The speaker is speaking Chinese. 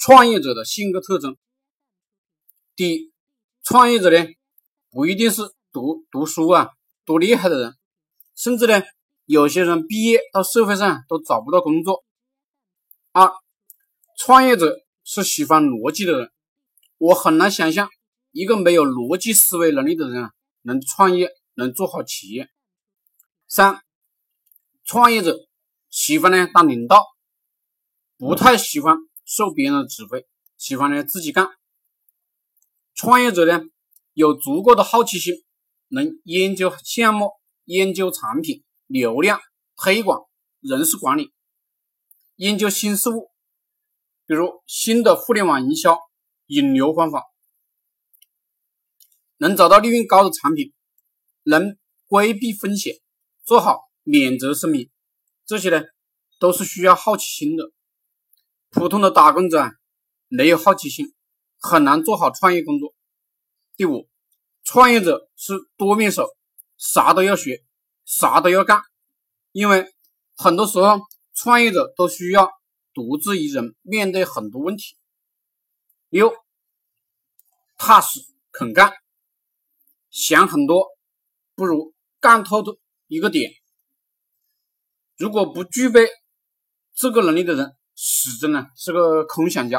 创业者的性格特征。第一，创业者呢不一定是读读书啊多厉害的人，甚至呢有些人毕业到社会上都找不到工作。二，创业者是喜欢逻辑的人，我很难想象一个没有逻辑思维能力的人啊能创业能做好企业。三，创业者喜欢呢当领导，不太喜欢。受别人的指挥，喜欢呢自己干。创业者呢有足够的好奇心，能研究项目、研究产品、流量推广、人事管理，研究新事物，比如新的互联网营销、引流方法，能找到利润高的产品，能规避风险，做好免责声明，这些呢都是需要好奇心的。普通的打工者没有好奇心，很难做好创业工作。第五，创业者是多面手，啥都要学，啥都要干。因为很多时候，创业者都需要独自一人面对很多问题。六，踏实肯干，想很多不如干透的一个点。如果不具备这个能力的人，始终呢是个空想家。